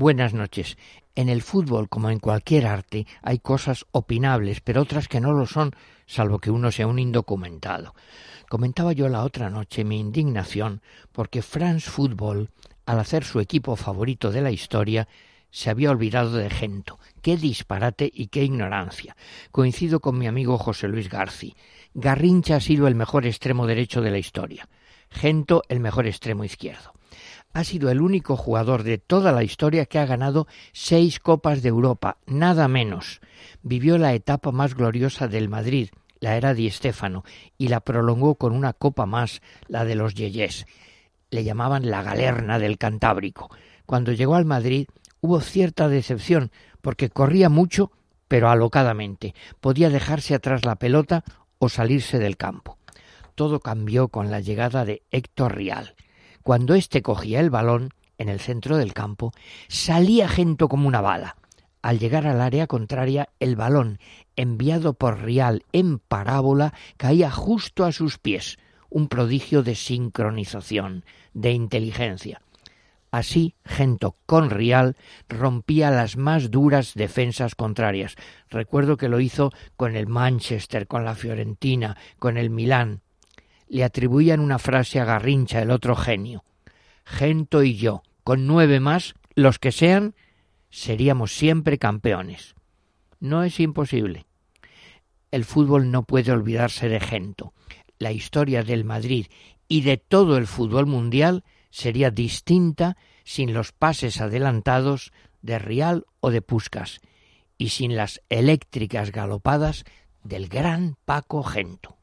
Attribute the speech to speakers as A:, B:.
A: Buenas noches. En el fútbol, como en cualquier arte, hay cosas opinables, pero otras que no lo son, salvo que uno sea un indocumentado. Comentaba yo la otra noche mi indignación porque France Football, al hacer su equipo favorito de la historia, se había olvidado de Gento. Qué disparate y qué ignorancia. Coincido con mi amigo José Luis Garci. Garrincha ha sido el mejor extremo derecho de la historia. Gento el mejor extremo izquierdo ha sido el único jugador de toda la historia que ha ganado seis Copas de Europa, nada menos. Vivió la etapa más gloriosa del Madrid, la era Di Stéfano, y la prolongó con una copa más, la de los Yeyés. Le llamaban la galerna del Cantábrico. Cuando llegó al Madrid hubo cierta decepción, porque corría mucho, pero alocadamente. Podía dejarse atrás la pelota o salirse del campo. Todo cambió con la llegada de Héctor Rial. Cuando éste cogía el balón en el centro del campo, salía Gento como una bala. Al llegar al área contraria, el balón, enviado por Rial en parábola, caía justo a sus pies, un prodigio de sincronización, de inteligencia. Así, Gento con Rial rompía las más duras defensas contrarias. Recuerdo que lo hizo con el Manchester, con la Fiorentina, con el Milán le atribuían una frase a Garrincha, el otro genio. Gento y yo, con nueve más, los que sean, seríamos siempre campeones. No es imposible. El fútbol no puede olvidarse de Gento. La historia del Madrid y de todo el fútbol mundial sería distinta sin los pases adelantados de Rial o de Puscas y sin las eléctricas galopadas del gran Paco Gento.